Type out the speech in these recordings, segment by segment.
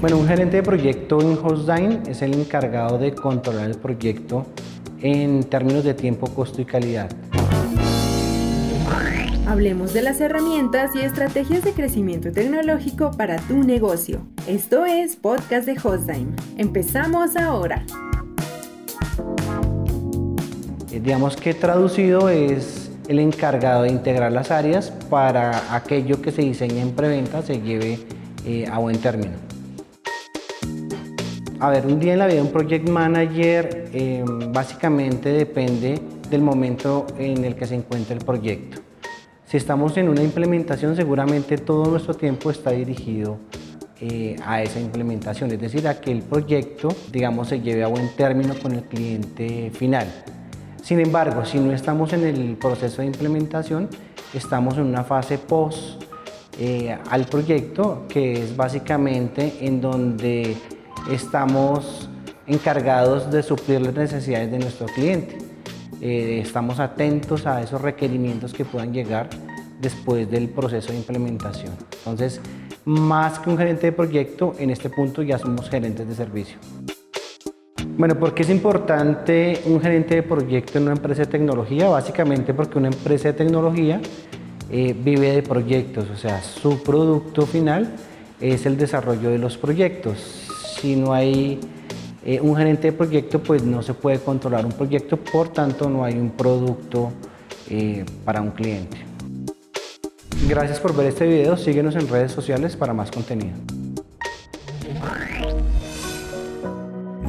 Bueno, un gerente de proyecto en Hostdine es el encargado de controlar el proyecto en términos de tiempo, costo y calidad. Hablemos de las herramientas y estrategias de crecimiento tecnológico para tu negocio. Esto es Podcast de Hostdime. Empezamos ahora. Eh, digamos que traducido es el encargado de integrar las áreas para aquello que se diseña en preventa se lleve eh, a buen término. A ver, un día en la vida de un project manager eh, básicamente depende del momento en el que se encuentra el proyecto. Si estamos en una implementación, seguramente todo nuestro tiempo está dirigido eh, a esa implementación, es decir, a que el proyecto, digamos, se lleve a buen término con el cliente final. Sin embargo, si no estamos en el proceso de implementación, estamos en una fase post eh, al proyecto, que es básicamente en donde estamos encargados de suplir las necesidades de nuestro cliente. Eh, estamos atentos a esos requerimientos que puedan llegar después del proceso de implementación. Entonces, más que un gerente de proyecto, en este punto ya somos gerentes de servicio. Bueno, ¿por qué es importante un gerente de proyecto en una empresa de tecnología? Básicamente porque una empresa de tecnología eh, vive de proyectos, o sea, su producto final es el desarrollo de los proyectos. Si no hay eh, un gerente de proyecto pues no se puede controlar un proyecto, por tanto no hay un producto eh, para un cliente. Gracias por ver este video, síguenos en redes sociales para más contenido.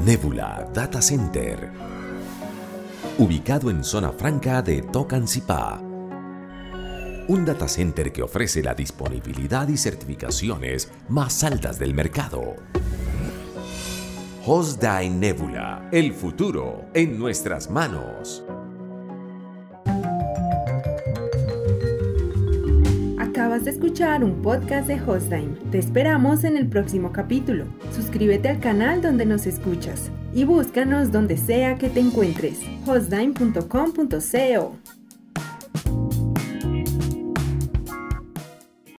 Nebula Data Center, ubicado en zona franca de Tocancipá. Un data center que ofrece la disponibilidad y certificaciones más altas del mercado. Hosdai Nebula, el futuro en nuestras manos. Acabas de escuchar un podcast de Hostdime. Te esperamos en el próximo capítulo. Suscríbete al canal donde nos escuchas y búscanos donde sea que te encuentres. hostdime.com.co